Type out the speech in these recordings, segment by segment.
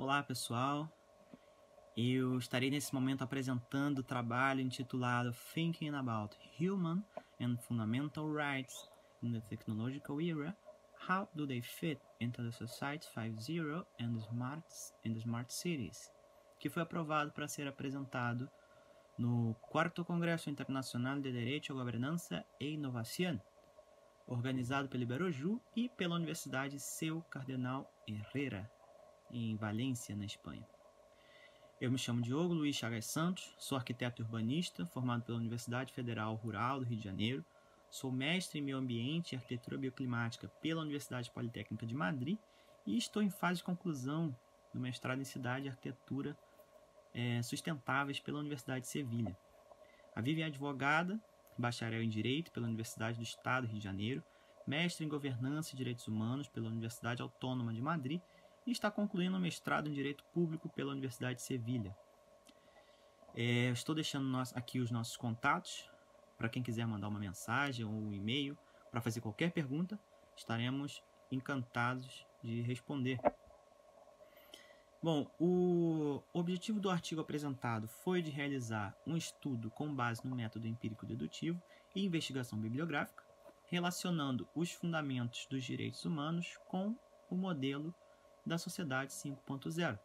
Olá pessoal, eu estarei nesse momento apresentando o trabalho intitulado Thinking About Human and Fundamental Rights in the Technological Era How Do They Fit into the Society 5.0 and smart, and the smart Cities, que foi aprovado para ser apresentado no 4 Congresso Internacional de Direito, Governança e Inovação, organizado pelo Iberoju e pela Universidade Seu Cardenal Herrera em Valência, na Espanha. Eu me chamo Diogo Luiz Chagas Santos, sou arquiteto urbanista, formado pela Universidade Federal Rural do Rio de Janeiro, sou mestre em meio ambiente e arquitetura bioclimática pela Universidade Politécnica de Madrid e estou em fase de conclusão do mestrado em cidade e arquitetura é, sustentáveis pela Universidade de Sevilha. A Vivian é advogada, bacharel em Direito pela Universidade do Estado do Rio de Janeiro, mestre em Governança e Direitos Humanos pela Universidade Autônoma de Madrid e está concluindo o mestrado em Direito Público pela Universidade de Sevilha. É, estou deixando aqui os nossos contatos para quem quiser mandar uma mensagem ou um e-mail para fazer qualquer pergunta, estaremos encantados de responder. Bom, o objetivo do artigo apresentado foi de realizar um estudo com base no método empírico dedutivo e investigação bibliográfica, relacionando os fundamentos dos direitos humanos com o modelo da sociedade 5.0.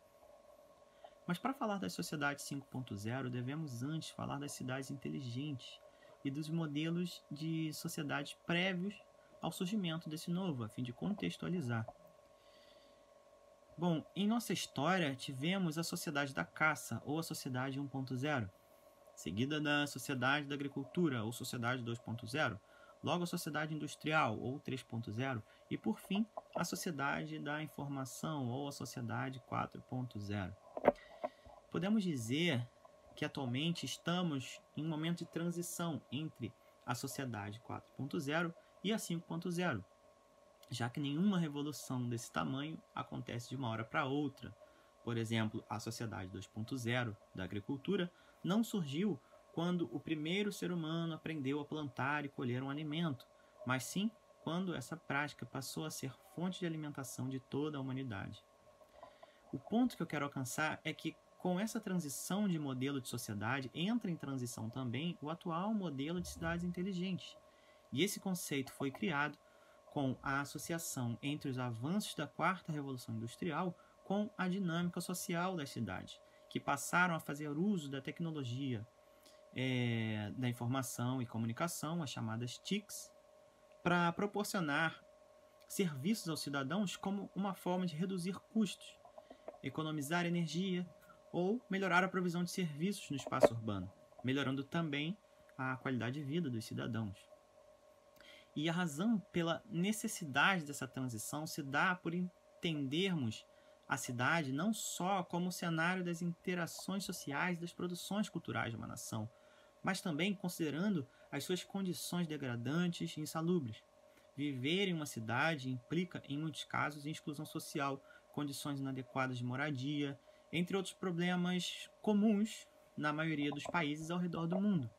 Mas para falar da sociedade 5.0, devemos antes falar das cidades inteligentes e dos modelos de sociedade prévios ao surgimento desse novo, a fim de contextualizar. Bom, em nossa história tivemos a sociedade da caça ou a sociedade 1.0, seguida da sociedade da agricultura ou sociedade 2.0, logo a sociedade industrial ou 3.0 e por fim a sociedade da informação ou a sociedade 4.0. Podemos dizer que atualmente estamos em um momento de transição entre a sociedade 4.0 e a 5.0, já que nenhuma revolução desse tamanho acontece de uma hora para outra. Por exemplo, a sociedade 2.0 da agricultura não surgiu quando o primeiro ser humano aprendeu a plantar e colher um alimento, mas sim quando essa prática passou a ser fonte de alimentação de toda a humanidade. O ponto que eu quero alcançar é que, com essa transição de modelo de sociedade, entra em transição também o atual modelo de cidades inteligentes. E esse conceito foi criado com a associação entre os avanços da quarta revolução industrial com a dinâmica social das cidades, que passaram a fazer uso da tecnologia, é, da informação e comunicação, as chamadas TICs, para proporcionar serviços aos cidadãos como uma forma de reduzir custos, economizar energia ou melhorar a provisão de serviços no espaço urbano, melhorando também a qualidade de vida dos cidadãos. E a razão pela necessidade dessa transição se dá por entendermos a cidade não só como cenário das interações sociais das produções culturais de uma nação, mas também considerando as suas condições degradantes e insalubres. Viver em uma cidade implica, em muitos casos, em exclusão social, condições inadequadas de moradia, entre outros problemas comuns na maioria dos países ao redor do mundo.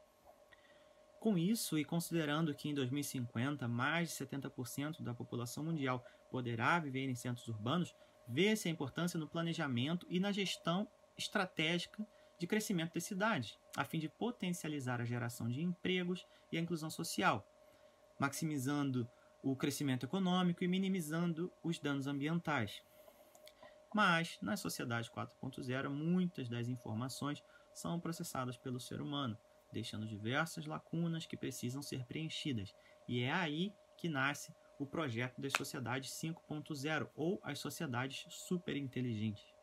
Com isso, e considerando que em 2050 mais de 70% da população mundial poderá viver em centros urbanos, vê-se a importância no planejamento e na gestão estratégica de crescimento das cidades, a fim de potencializar a geração de empregos e a inclusão social, maximizando o crescimento econômico e minimizando os danos ambientais. Mas, na sociedade 4.0, muitas das informações são processadas pelo ser humano, deixando diversas lacunas que precisam ser preenchidas, e é aí que nasce o projeto das sociedades 5.0 ou as sociedades superinteligentes.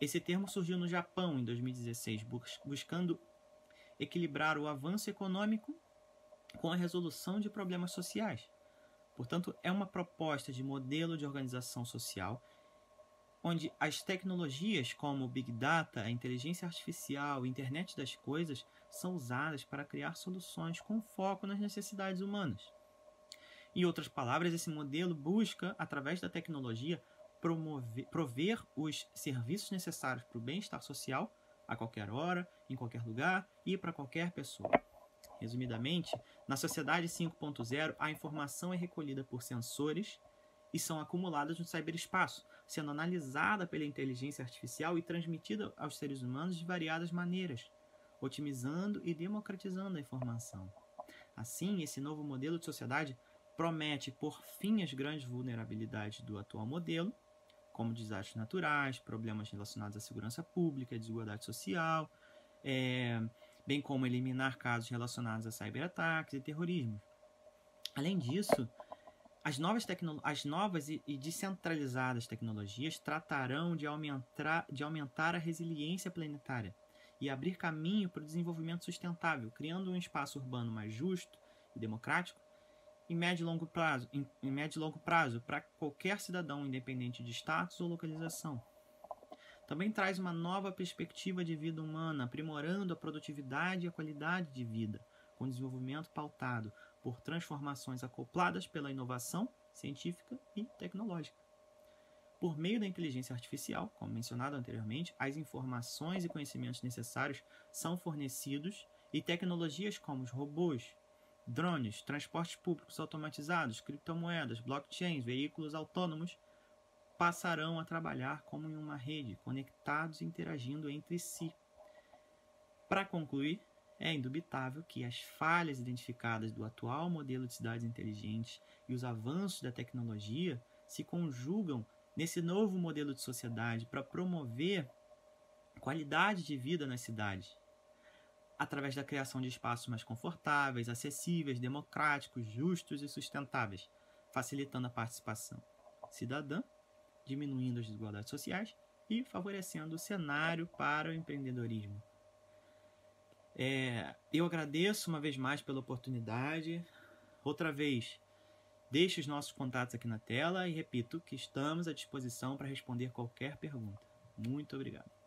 Esse termo surgiu no Japão em 2016, buscando equilibrar o avanço econômico com a resolução de problemas sociais. Portanto, é uma proposta de modelo de organização social onde as tecnologias como Big Data, a inteligência artificial a internet das coisas são usadas para criar soluções com foco nas necessidades humanas. Em outras palavras, esse modelo busca, através da tecnologia, promover, prover os serviços necessários para o bem-estar social a qualquer hora, em qualquer lugar e para qualquer pessoa. Resumidamente, na sociedade 5.0, a informação é recolhida por sensores e são acumuladas no ciberespaço, sendo analisada pela inteligência artificial e transmitida aos seres humanos de variadas maneiras, otimizando e democratizando a informação. Assim, esse novo modelo de sociedade promete por fim as grandes vulnerabilidades do atual modelo, como desastres naturais, problemas relacionados à segurança pública, desigualdade social, é, bem como eliminar casos relacionados a cyberataques e terrorismo. Além disso, as novas, as novas e, e descentralizadas tecnologias tratarão de aumentar, de aumentar a resiliência planetária e abrir caminho para o desenvolvimento sustentável, criando um espaço urbano mais justo e democrático em médio e longo prazo, em, em médio e longo prazo para qualquer cidadão, independente de status ou localização. Também traz uma nova perspectiva de vida humana, aprimorando a produtividade e a qualidade de vida, com desenvolvimento pautado por transformações acopladas pela inovação científica e tecnológica. Por meio da inteligência artificial, como mencionado anteriormente, as informações e conhecimentos necessários são fornecidos e tecnologias como os robôs, drones, transportes públicos automatizados, criptomoedas, blockchains, veículos autônomos passarão a trabalhar como em uma rede, conectados e interagindo entre si. Para concluir, é indubitável que as falhas identificadas do atual modelo de cidades inteligentes e os avanços da tecnologia se conjugam nesse novo modelo de sociedade para promover qualidade de vida nas cidades, através da criação de espaços mais confortáveis, acessíveis, democráticos, justos e sustentáveis, facilitando a participação cidadã, diminuindo as desigualdades sociais e favorecendo o cenário para o empreendedorismo. É, eu agradeço uma vez mais pela oportunidade. Outra vez, deixe os nossos contatos aqui na tela e repito que estamos à disposição para responder qualquer pergunta. Muito obrigado.